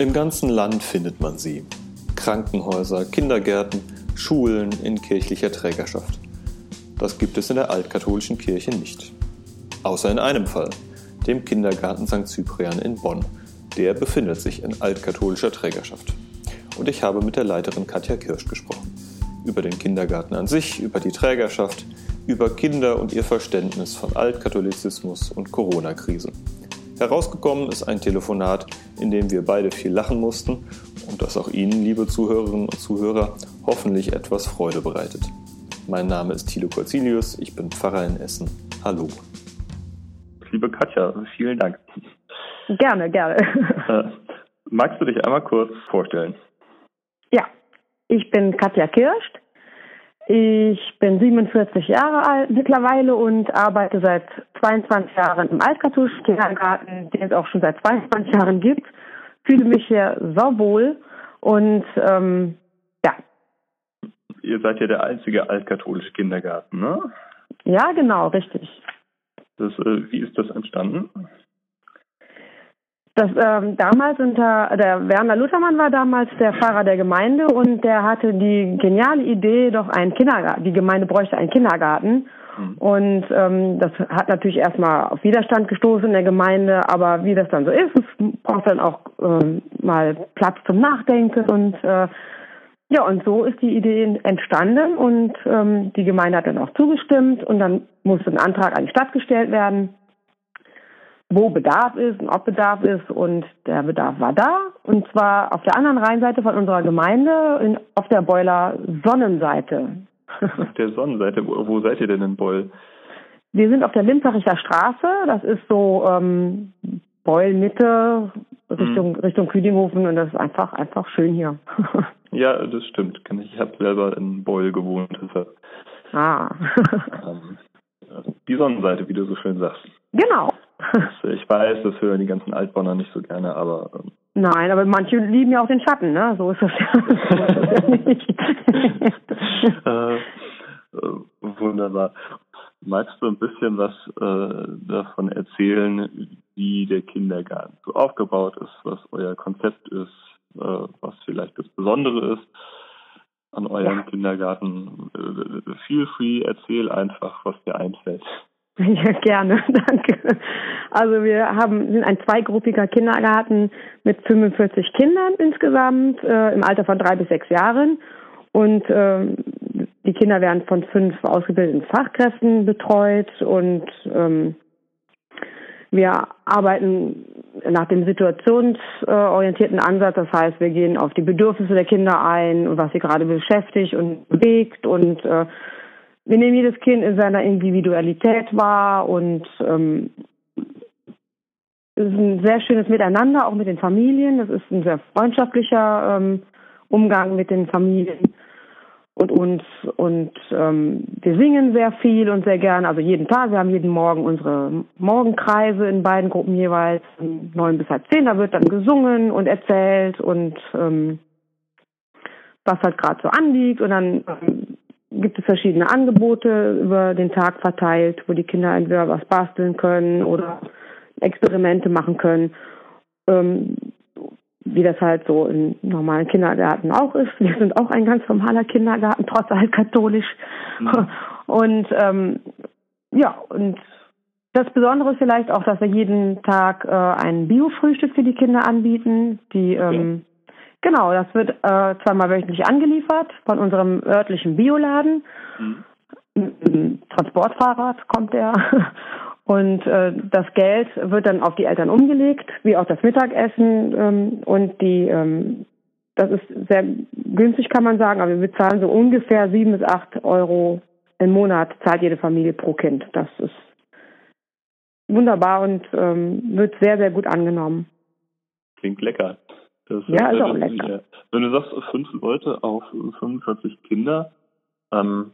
Im ganzen Land findet man sie. Krankenhäuser, Kindergärten, Schulen in kirchlicher Trägerschaft. Das gibt es in der altkatholischen Kirche nicht. Außer in einem Fall, dem Kindergarten St. Cyprian in Bonn. Der befindet sich in altkatholischer Trägerschaft. Und ich habe mit der Leiterin Katja Kirsch gesprochen. Über den Kindergarten an sich, über die Trägerschaft, über Kinder und ihr Verständnis von Altkatholizismus und Corona-Krise. Herausgekommen ist ein Telefonat, in dem wir beide viel lachen mussten und das auch Ihnen, liebe Zuhörerinnen und Zuhörer, hoffentlich etwas Freude bereitet. Mein Name ist Thilo Corzilius, ich bin Pfarrer in Essen. Hallo. Liebe Katja, vielen Dank. Gerne, gerne. Äh, magst du dich einmal kurz vorstellen? Ja, ich bin Katja Kirsch. Ich bin 47 Jahre alt mittlerweile und arbeite seit 22 Jahren im altkatholischen Kindergarten, den es auch schon seit 22 Jahren gibt. Fühle mich hier so wohl und ähm, ja. Ihr seid ja der einzige altkatholische Kindergarten, ne? Ja, genau, richtig. Das, äh, wie ist das entstanden? Das ähm, damals unter der Werner Luthermann war damals der Pfarrer der Gemeinde und der hatte die geniale Idee, doch einen Kindergarten, die Gemeinde bräuchte einen Kindergarten. Mhm. Und ähm, das hat natürlich erstmal auf Widerstand gestoßen in der Gemeinde, aber wie das dann so ist, es braucht dann auch ähm, mal Platz zum Nachdenken und äh, ja, und so ist die Idee entstanden und ähm, die Gemeinde hat dann auch zugestimmt und dann musste ein Antrag an die Stadt gestellt werden wo Bedarf ist und ob Bedarf ist. Und der Bedarf war da. Und zwar auf der anderen Rheinseite von unserer Gemeinde, in, auf der Boiler Sonnenseite. Auf der Sonnenseite? Wo, wo seid ihr denn in Beul? Wir sind auf der Limzericher Straße. Das ist so ähm, Beul Mitte Richtung hm. Richtung Küdinghofen und das ist einfach einfach schön hier. ja, das stimmt. Ich habe selber in Beul gewohnt. Deshalb. Ah. ähm, die Sonnenseite, wie du so schön sagst. Genau. ich weiß, das hören die ganzen Altbauer nicht so gerne, aber. Ähm, Nein, aber manche lieben ja auch den Schatten, ne? So ist das ja, so ist das ja nicht. äh, äh, wunderbar. Magst du ein bisschen was äh, davon erzählen, wie der Kindergarten so aufgebaut ist, was euer Konzept ist, äh, was vielleicht das Besondere ist an eurem ja. Kindergarten? Äh, feel free, erzähl einfach, was dir einfällt. Ja, gerne, danke. Also wir haben sind ein zweigruppiger Kindergarten mit 45 Kindern insgesamt äh, im Alter von drei bis sechs Jahren und äh, die Kinder werden von fünf ausgebildeten Fachkräften betreut und ähm, wir arbeiten nach dem situationsorientierten Ansatz. Das heißt, wir gehen auf die Bedürfnisse der Kinder ein und was sie gerade beschäftigt und bewegt und äh, wir nehmen jedes Kind in seiner Individualität wahr und ähm, es ist ein sehr schönes Miteinander, auch mit den Familien. Das ist ein sehr freundschaftlicher ähm, Umgang mit den Familien und uns. Und ähm, wir singen sehr viel und sehr gern, also jeden Tag. Wir haben jeden Morgen unsere Morgenkreise in beiden Gruppen jeweils, neun bis halb zehn. Da wird dann gesungen und erzählt und ähm, was halt gerade so anliegt. Und dann ähm, gibt es verschiedene Angebote über den Tag verteilt, wo die Kinder entweder was basteln können oder Experimente machen können, ähm, wie das halt so in normalen Kindergärten auch ist. Wir sind auch ein ganz normaler Kindergarten, trotz altkatholisch. Mhm. Und ähm, ja, und das Besondere ist vielleicht auch, dass wir jeden Tag äh, ein Bio-Frühstück für die Kinder anbieten. Die ähm, Genau, das wird äh, zweimal wöchentlich angeliefert von unserem örtlichen Bioladen. Mhm. Transportfahrrad kommt der. Und äh, das Geld wird dann auf die Eltern umgelegt, wie auch das Mittagessen. Ähm, und die, ähm, das ist sehr günstig, kann man sagen, aber wir bezahlen so ungefähr sieben bis acht Euro im Monat, zahlt jede Familie pro Kind. Das ist wunderbar und ähm, wird sehr, sehr gut angenommen. Klingt lecker. Das ja, ist, ist auch lecker. Ja. Wenn du sagst, fünf Leute auf 45 Kinder, ähm,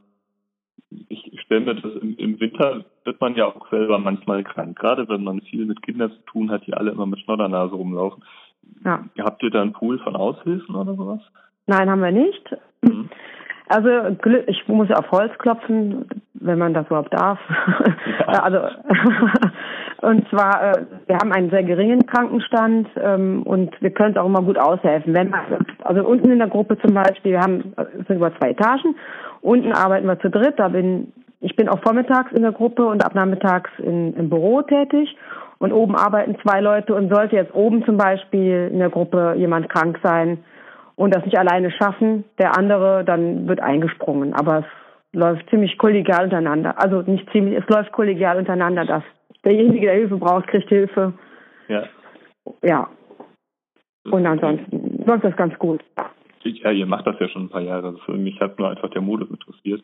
ich stelle mir das im, im, Winter wird man ja auch selber manchmal krank, gerade wenn man viel mit Kindern zu tun hat, die alle immer mit Schnoddernase rumlaufen. Ja. Habt ihr da einen Pool von Aushilfen oder sowas? Nein, haben wir nicht. Mhm. Also ich muss ja auf Holz klopfen, wenn man das überhaupt darf. Ja. also Und zwar, äh, wir haben einen sehr geringen Krankenstand ähm, und wir können es auch immer gut aushelfen. Wenn man, also unten in der Gruppe zum Beispiel, wir haben es sind über zwei Etagen. Unten arbeiten wir zu dritt. Da bin ich bin auch vormittags in der Gruppe und ab nachmittags im Büro tätig. Und oben arbeiten zwei Leute und sollte jetzt oben zum Beispiel in der Gruppe jemand krank sein und das nicht alleine schaffen, der andere, dann wird eingesprungen. Aber es läuft ziemlich kollegial untereinander. Also nicht ziemlich, es läuft kollegial untereinander, dass derjenige, der Hilfe braucht, kriegt Hilfe. Ja. Ja. Und ansonsten läuft das ganz gut. Ja, ihr macht das ja schon ein paar Jahre. Für mich hat nur einfach der Modus interessiert.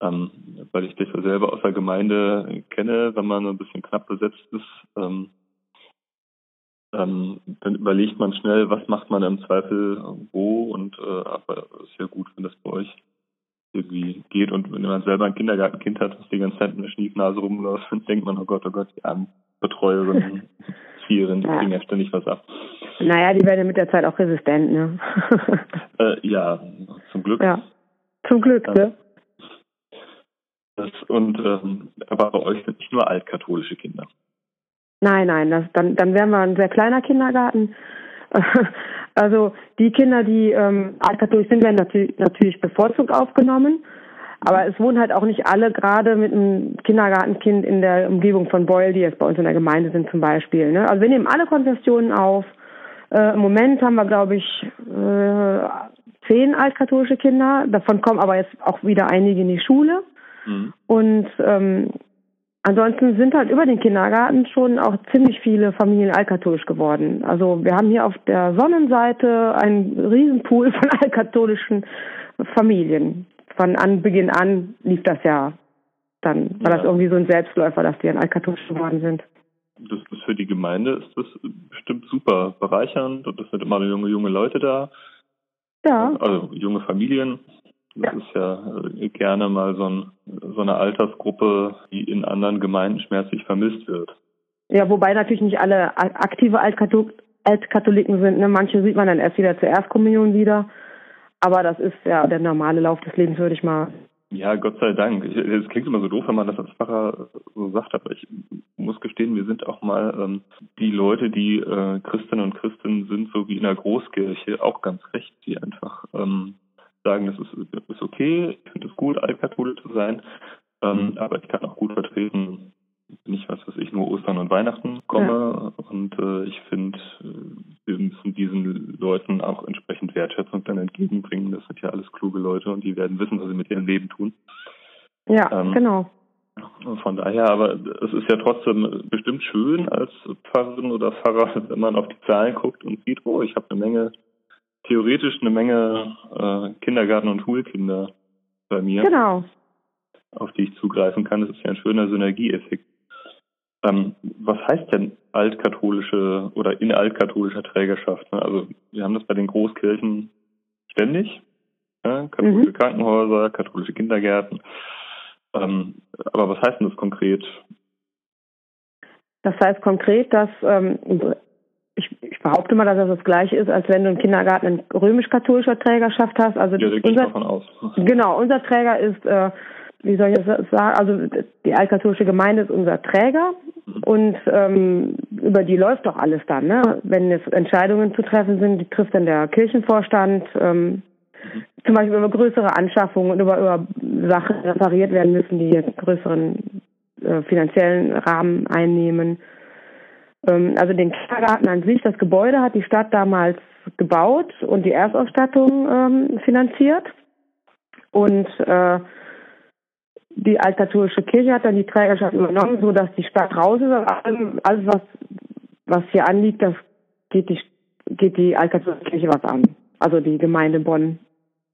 Ähm, weil ich dich ja selber aus der Gemeinde kenne, wenn man ein bisschen knapp besetzt ist, ähm, ähm, dann überlegt man schnell, was macht man im Zweifel wo und äh, aber es ist ja gut, wenn das bei euch irgendwie geht. Und wenn man selber ein Kindergartenkind hat, das die ganze Zeit mit der Schniefnase rumläuft, dann denkt man, oh Gott, oh Gott, die armen Betreuerinnen, Erzieherin, die kriegen ja ständig was ab. Naja, die werden ja mit der Zeit auch resistent, ne? äh, ja, zum Glück. Ja, zum Glück, ja. ne? Das, und ähm, aber bei euch sind nicht nur altkatholische Kinder. Nein, nein, das, dann, dann wären wir ein sehr kleiner Kindergarten. Also die Kinder, die ähm, altkatholisch sind, werden natürlich, natürlich bevorzugt aufgenommen. Aber es wohnen halt auch nicht alle gerade mit einem Kindergartenkind in der Umgebung von Beul, die jetzt bei uns in der Gemeinde sind zum Beispiel. Ne? Also wir nehmen alle Konfessionen auf. Äh, Im Moment haben wir, glaube ich, äh, zehn altkatholische Kinder. Davon kommen aber jetzt auch wieder einige in die Schule. Mhm. Und ähm, Ansonsten sind halt über den Kindergarten schon auch ziemlich viele Familien altkatholisch geworden. Also wir haben hier auf der Sonnenseite einen Riesenpool von altkatholischen Familien. Von Anbeginn an lief das ja dann, war ja. das irgendwie so ein Selbstläufer, dass die dann altkatholisch geworden sind. Das ist für die Gemeinde ist das bestimmt super bereichernd und es sind immer junge, junge Leute da. Ja. Also junge Familien. Das ja. ist ja äh, gerne mal so, ein, so eine Altersgruppe, die in anderen Gemeinden schmerzlich vermisst wird. Ja, wobei natürlich nicht alle aktive Altkatholiken sind. Ne? Manche sieht man dann erst wieder zur Erstkommunion wieder. Aber das ist ja der normale Lauf des Lebens, würde ich mal. Ja, Gott sei Dank. Es klingt immer so doof, wenn man das als Pfarrer so sagt, aber ich muss gestehen, wir sind auch mal ähm, die Leute, die äh, Christinnen und Christen sind, so wie in der Großkirche, auch ganz recht, die einfach ähm, sagen, das ist, ist okay, ich finde es gut, altkatholisch zu sein, ähm, mhm. aber ich kann auch gut vertreten, nicht was weiß ich, nur Ostern und Weihnachten komme ja. und äh, ich finde, äh, wir müssen diesen Leuten auch entsprechend Wertschätzung dann entgegenbringen. Das sind ja alles kluge Leute und die werden wissen, was sie mit ihrem Leben tun. Ja, ähm, genau. Von daher, aber es ist ja trotzdem bestimmt schön als Pfarrerin oder Pfarrer, wenn man auf die Zahlen guckt und sieht, oh, ich habe eine Menge theoretisch eine Menge äh, Kindergarten- und Schulkinder bei mir. Genau. Auf die ich zugreifen kann. Das ist ja ein schöner Synergieeffekt. Ähm, was heißt denn altkatholische oder in altkatholischer Trägerschaft? Ne? Also wir haben das bei den Großkirchen ständig. Ja? Katholische mhm. Krankenhäuser, katholische Kindergärten. Ähm, aber was heißt denn das konkret? Das heißt konkret, dass ähm, behaupte mal, dass das das gleiche ist, als wenn du im Kindergarten in römisch-katholischer Trägerschaft hast. Also ja, unser, davon aus. Genau, unser Träger ist, äh, wie soll ich das sagen, also die altkatholische Gemeinde ist unser Träger mhm. und ähm, über die läuft doch alles dann. Ne? Wenn jetzt Entscheidungen zu treffen sind, die trifft dann der Kirchenvorstand. Ähm, mhm. Zum Beispiel über größere Anschaffungen und über, über Sachen repariert werden müssen, die jetzt größeren äh, finanziellen Rahmen einnehmen. Ähm, also den Kindergarten an sich, das Gebäude hat die Stadt damals gebaut und die Erstausstattung ähm, finanziert. Und äh, die altkatholische Kirche hat dann die Trägerschaft übernommen, so dass die Stadt raus ist. Alles, alles was, was hier anliegt, das geht die, geht die altkatholische Kirche was an. Also die Gemeinde Bonn.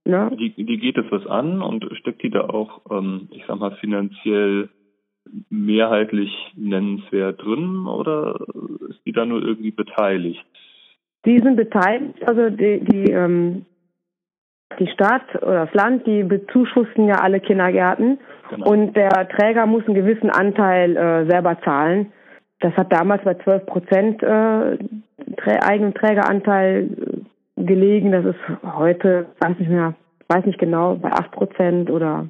Ne? Die, die geht es was an und steckt die da auch, ähm, ich sag mal, finanziell mehrheitlich nennenswert drin oder ist die da nur irgendwie beteiligt? Die sind beteiligt, also die, die, ähm, die Stadt oder das Land, die bezuschussen ja alle Kindergärten genau. und der Träger muss einen gewissen Anteil äh, selber zahlen. Das hat damals bei 12 Prozent äh, Trä eigenen Trägeranteil äh, gelegen. Das ist heute, weiß nicht mehr, weiß nicht genau, bei 8 Prozent oder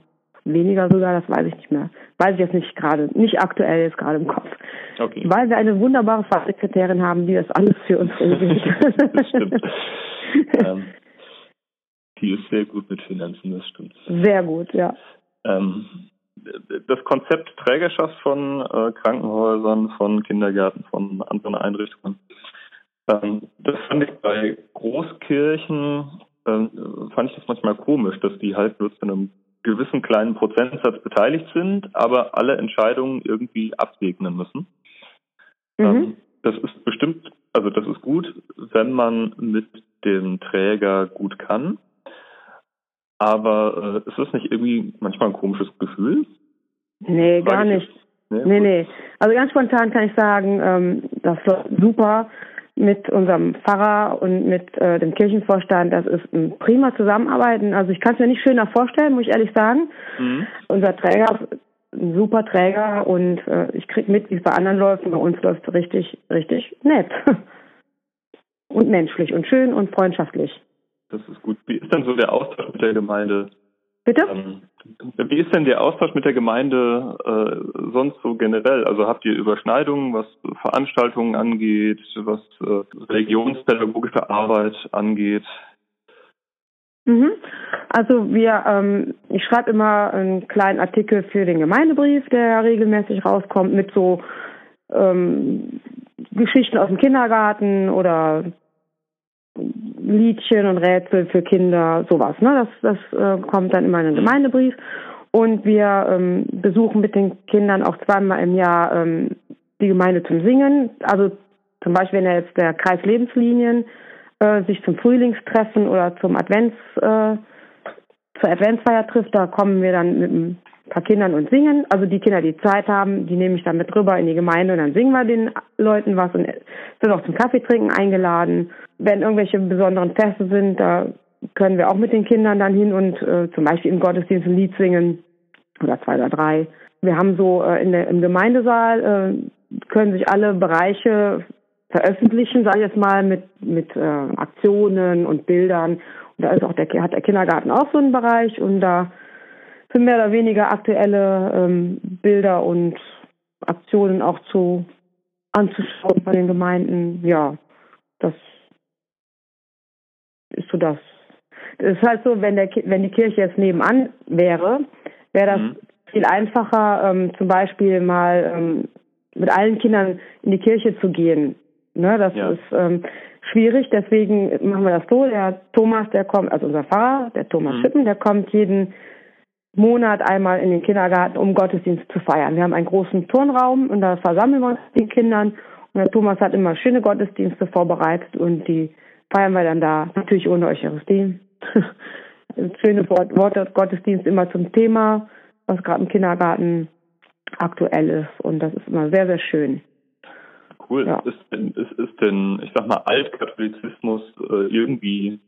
weniger sogar, das weiß ich nicht mehr. Weiß ich jetzt nicht gerade, nicht aktuell jetzt gerade im Kopf. Okay. Weil wir eine wunderbare Fachsekretärin haben, die das alles für uns regelt. das stimmt. ähm, die ist sehr gut mit Finanzen, das stimmt. Sehr gut, ja. Ähm, das Konzept Trägerschaft von äh, Krankenhäusern, von Kindergärten, von anderen Einrichtungen, ähm, das fand ich bei Großkirchen, äh, fand ich das manchmal komisch, dass die halt nur zu einem gewissen kleinen Prozentsatz beteiligt sind, aber alle Entscheidungen irgendwie absegnen müssen. Mhm. Ähm, das ist bestimmt, also das ist gut, wenn man mit dem Träger gut kann. Aber äh, ist das nicht irgendwie manchmal ein komisches Gefühl? Nee, gar nicht. Nee, nee, nee, Also ganz spontan kann ich sagen, ähm, das läuft super mit unserem Pfarrer und mit äh, dem Kirchenvorstand. Das ist ein prima Zusammenarbeiten. Also ich kann es mir nicht schöner vorstellen, muss ich ehrlich sagen. Mhm. Unser Träger ein super Träger und äh, ich krieg mit, wie es bei anderen läuft und bei uns läuft es richtig, richtig nett. und menschlich und schön und freundschaftlich. Das ist gut. Wie ist denn so der Austausch mit der Gemeinde? Bitte? Ähm, wie ist denn der Austausch mit der Gemeinde äh, sonst so generell? Also habt ihr Überschneidungen, was Veranstaltungen angeht, was äh, religionspädagogische Arbeit angeht? Mhm. Also wir, ähm, ich schreibe immer einen kleinen Artikel für den Gemeindebrief, der regelmäßig rauskommt mit so ähm, Geschichten aus dem Kindergarten oder Liedchen und Rätsel für Kinder, sowas. Ne? Das, das äh, kommt dann immer in den Gemeindebrief. Und wir ähm, besuchen mit den Kindern auch zweimal im Jahr ähm, die Gemeinde zum Singen. Also zum Beispiel, wenn jetzt der Kreis Lebenslinien äh, sich zum Frühlingstreffen oder zum Advents, äh, zur Adventsfeier trifft, da kommen wir dann mit ein paar Kindern und singen. Also die Kinder, die Zeit haben, die nehme ich dann mit rüber in die Gemeinde und dann singen wir den Leuten was und sind auch zum Kaffeetrinken eingeladen. Wenn irgendwelche besonderen Feste sind, da können wir auch mit den Kindern dann hin und äh, zum Beispiel im Gottesdienst ein Lied singen oder zwei oder drei. Wir haben so äh, in der, im Gemeindesaal äh, können sich alle Bereiche veröffentlichen, sage ich jetzt mal, mit, mit äh, Aktionen und Bildern. Und da ist auch der, hat der Kindergarten auch so einen Bereich und da sind mehr oder weniger aktuelle ähm, Bilder und Aktionen auch zu anzuschauen bei den Gemeinden. Ja, das das. Es ist halt so, wenn der wenn die Kirche jetzt nebenan wäre, wäre das mhm. viel einfacher, ähm, zum Beispiel mal ähm, mit allen Kindern in die Kirche zu gehen. Ne, das ja. ist ähm, schwierig, deswegen machen wir das so. Der Thomas, der kommt, also unser Pfarrer, der Thomas mhm. Schippen, der kommt jeden Monat einmal in den Kindergarten, um Gottesdienst zu feiern. Wir haben einen großen Turnraum und da versammeln wir uns den Kindern. Und der Thomas hat immer schöne Gottesdienste vorbereitet und die feiern wir dann da, natürlich ohne Eucharistie. Schöne Worte Gottesdienst immer zum Thema, was gerade im Kindergarten aktuell ist. Und das ist immer sehr, sehr schön cool. Ja. Ist, denn, ist, ist denn, ich sag mal, Altkatholizismus äh, irgendwie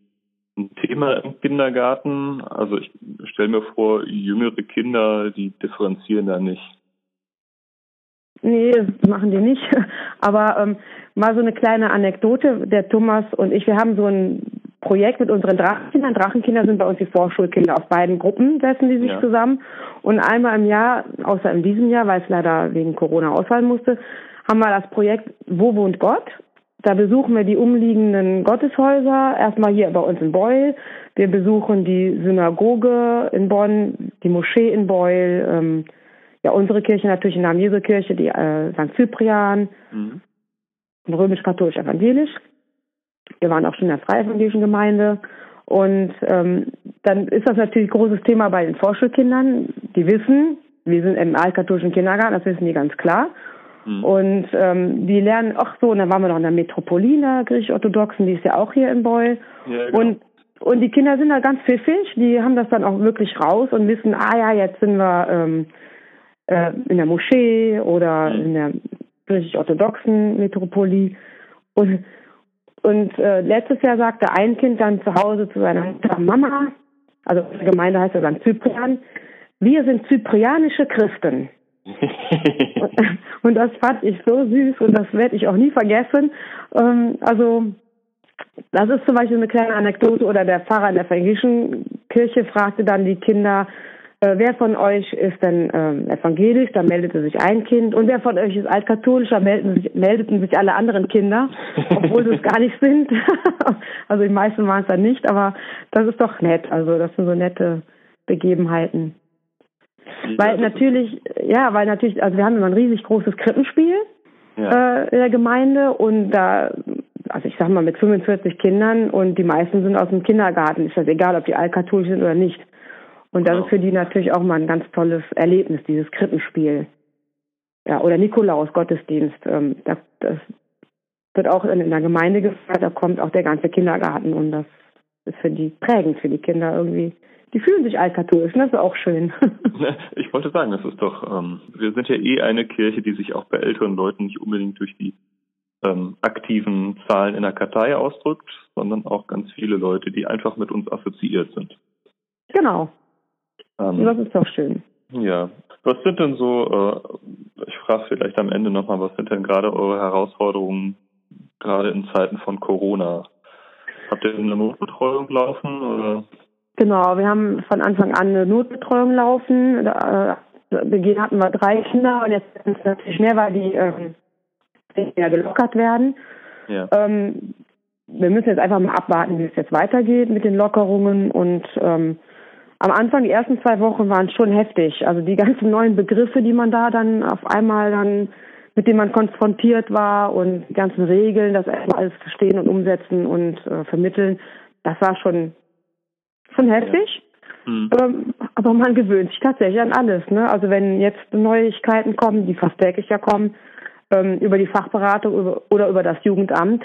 ein Thema im Kindergarten? Also ich stelle mir vor, jüngere Kinder, die differenzieren da nicht. Nee, das machen die nicht. Aber ähm, mal so eine kleine Anekdote. Der Thomas und ich, wir haben so ein Projekt mit unseren Drachenkindern. Drachenkinder sind bei uns die Vorschulkinder. Aus beiden Gruppen setzen die sich ja. zusammen. Und einmal im Jahr, außer in diesem Jahr, weil es leider wegen Corona ausfallen musste, haben wir das Projekt Wo wohnt Gott? Da besuchen wir die umliegenden Gotteshäuser, erstmal hier bei uns in Beul. Wir besuchen die Synagoge in Bonn, die Moschee in Beul, ähm, ja unsere Kirche natürlich in Jesu Kirche, die äh, St. Cyprian, mhm. römisch-katholisch-evangelisch. Wir waren auch schon in der Freievangelischen Gemeinde. Und ähm, dann ist das natürlich ein großes Thema bei den Vorschulkindern. Die wissen, wir sind im altkatholischen Kindergarten, das wissen die ganz klar. Mhm. Und ähm, die lernen, ach so, und dann waren wir noch in der Metropolina, griechisch-orthodoxen, die ist ja auch hier in Beul. Ja, genau. Und und die Kinder sind da ganz pfiffig, die haben das dann auch wirklich raus und wissen, ah ja, jetzt sind wir ähm, äh, in der Moschee oder mhm. in der griechisch-orthodoxen Metropolie. Und, und äh, letztes Jahr sagte ein Kind dann zu Hause zu seiner Mutter, Mama, also die Gemeinde heißt ja dann Zyprian, wir sind zyprianische Christen. und das fand ich so süß und das werde ich auch nie vergessen. Ähm, also das ist zum Beispiel eine kleine Anekdote oder der Pfarrer in der evangelischen Kirche fragte dann die Kinder, äh, wer von euch ist denn ähm, evangelisch, da meldete sich ein Kind und wer von euch ist altkatholisch, da meldeten sich, meldeten sich alle anderen Kinder, obwohl sie es gar nicht sind. also die meisten waren es dann nicht, aber das ist doch nett. Also das sind so nette Begebenheiten. Weil natürlich, ja, weil natürlich, also wir haben immer ein riesig großes Krippenspiel ja. äh, in der Gemeinde und da, also ich sag mal mit 45 Kindern und die meisten sind aus dem Kindergarten, ist das egal, ob die altkatholisch sind oder nicht. Und das wow. ist für die natürlich auch mal ein ganz tolles Erlebnis, dieses Krippenspiel. Ja, oder Nikolaus Gottesdienst. Ähm, das, das wird auch in der Gemeinde gefeiert, da kommt auch der ganze Kindergarten und das ist für die prägend für die Kinder irgendwie die fühlen sich altkatholisch, das ist auch schön. Ich wollte sagen, das ist doch, ähm, wir sind ja eh eine Kirche, die sich auch bei älteren Leuten nicht unbedingt durch die ähm, aktiven Zahlen in der Kartei ausdrückt, sondern auch ganz viele Leute, die einfach mit uns assoziiert sind. Genau. Ähm, das ist doch schön. Ja. Was sind denn so, äh, ich frage vielleicht am Ende nochmal, was sind denn gerade eure Herausforderungen, gerade in Zeiten von Corona? Habt ihr eine Notbetreuung laufen oder? Genau, wir haben von Anfang an eine Notbetreuung laufen. Da, äh, Beginn hatten wir drei Kinder und jetzt sind es natürlich mehr, weil die ähm, ja gelockert werden. Ja. Ähm, wir müssen jetzt einfach mal abwarten, wie es jetzt weitergeht mit den Lockerungen und ähm, am Anfang, die ersten zwei Wochen waren schon heftig. Also die ganzen neuen Begriffe, die man da dann auf einmal dann, mit denen man konfrontiert war und die ganzen Regeln, das erstmal alles verstehen und umsetzen und äh, vermitteln, das war schon schon heftig. Ja. Mhm. Ähm, aber man gewöhnt sich tatsächlich an alles. Ne? Also wenn jetzt Neuigkeiten kommen, die fast täglich ja kommen, ähm, über die Fachberatung über, oder über das Jugendamt,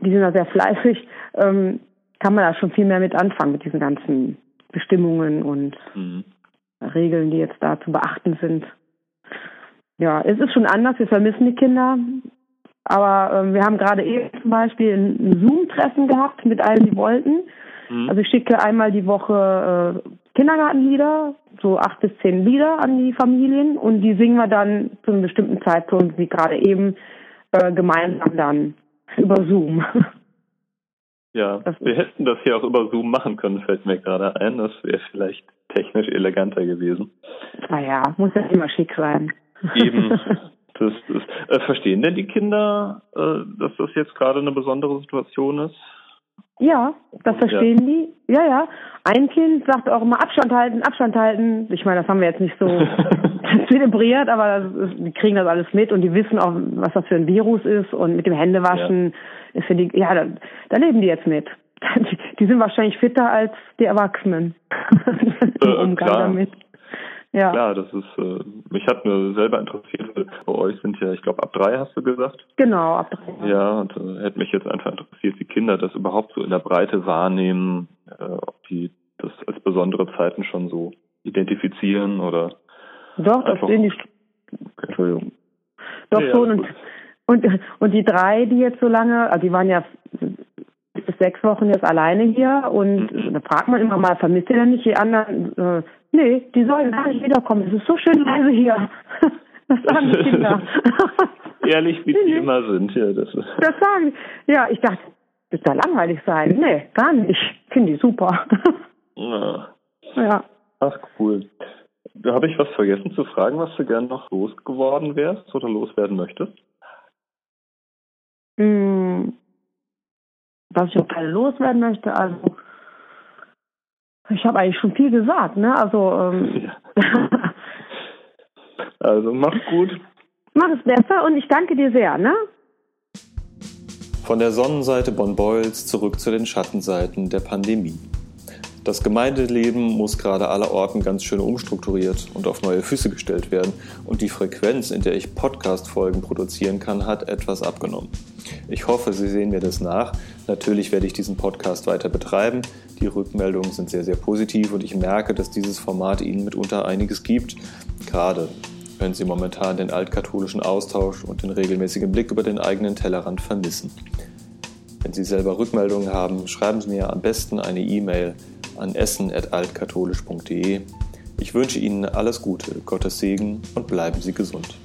die sind da sehr fleißig, ähm, kann man da schon viel mehr mit anfangen, mit diesen ganzen Bestimmungen und mhm. Regeln, die jetzt da zu beachten sind. Ja, es ist schon anders, wir vermissen die Kinder. Aber ähm, wir haben gerade eben zum Beispiel ein Zoom-Treffen gehabt mit allen, die wollten. Mhm. Also ich schicke einmal die Woche äh, Kindergartenlieder, so acht bis zehn Lieder an die Familien und die singen wir dann zu einem bestimmten Zeitpunkt, wie gerade eben, äh, gemeinsam dann über Zoom. Ja, das wir hätten das hier auch über Zoom machen können, fällt mir gerade ein. Das wäre vielleicht technisch eleganter gewesen. Naja, muss ja immer schick sein. Eben. Das, das, äh, verstehen denn die Kinder, äh, dass das jetzt gerade eine besondere Situation ist? Ja, das verstehen ja. die. Ja, ja. Ein Kind sagt auch immer Abstand halten, Abstand halten. Ich meine, das haben wir jetzt nicht so zelebriert, aber ist, die kriegen das alles mit und die wissen auch, was das für ein Virus ist und mit dem Händewaschen ja. ist für die, ja, da, da leben die jetzt mit. Die, die sind wahrscheinlich fitter als die Erwachsenen im äh, Umgang klar. damit. Ja. Klar, das ist, äh, mich hat nur selber interessiert, weil bei euch sind ja, ich glaube, ab drei hast du gesagt. Genau, ab drei. Ja, und äh, hätte mich jetzt einfach interessiert, wie Kinder das überhaupt so in der Breite wahrnehmen, äh, ob die das als besondere Zeiten schon so identifizieren oder. Doch, das sehen die. Entschuldigung. Doch ja, schon. Und, und, und die drei, die jetzt so lange, also die waren ja bis sechs Wochen jetzt alleine hier und mhm. da fragt man immer mal, vermisst ihr denn nicht die anderen? Äh, nee, die sollen gar nicht wiederkommen. Es ist so schön leise hier. Das sagen die Kinder. Ehrlich, wie die immer sind. Ja, das, das sagen Ja, ich dachte, wird da langweilig sein? Nee, gar nicht. Finde ich super. Ja. ja. Ach, cool. Da habe ich was vergessen zu fragen, was du gern noch losgeworden wärst oder loswerden möchtest? Hm, was ich auch gerne loswerden möchte, also ich habe eigentlich schon viel gesagt, ne? Also, ähm, ja. also mach's gut. Mach es besser und ich danke dir sehr, ne? Von der Sonnenseite Bonn-Beuels zurück zu den Schattenseiten der Pandemie. Das Gemeindeleben muss gerade allerorten ganz schön umstrukturiert und auf neue Füße gestellt werden und die Frequenz, in der ich Podcast-Folgen produzieren kann, hat etwas abgenommen. Ich hoffe, Sie sehen mir das nach. Natürlich werde ich diesen Podcast weiter betreiben. Die Rückmeldungen sind sehr, sehr positiv und ich merke, dass dieses Format Ihnen mitunter einiges gibt. Gerade wenn Sie momentan den altkatholischen Austausch und den regelmäßigen Blick über den eigenen Tellerrand vermissen. Wenn Sie selber Rückmeldungen haben, schreiben Sie mir am besten eine E-Mail an essen.altkatholisch.de. Ich wünsche Ihnen alles Gute, Gottes Segen und bleiben Sie gesund.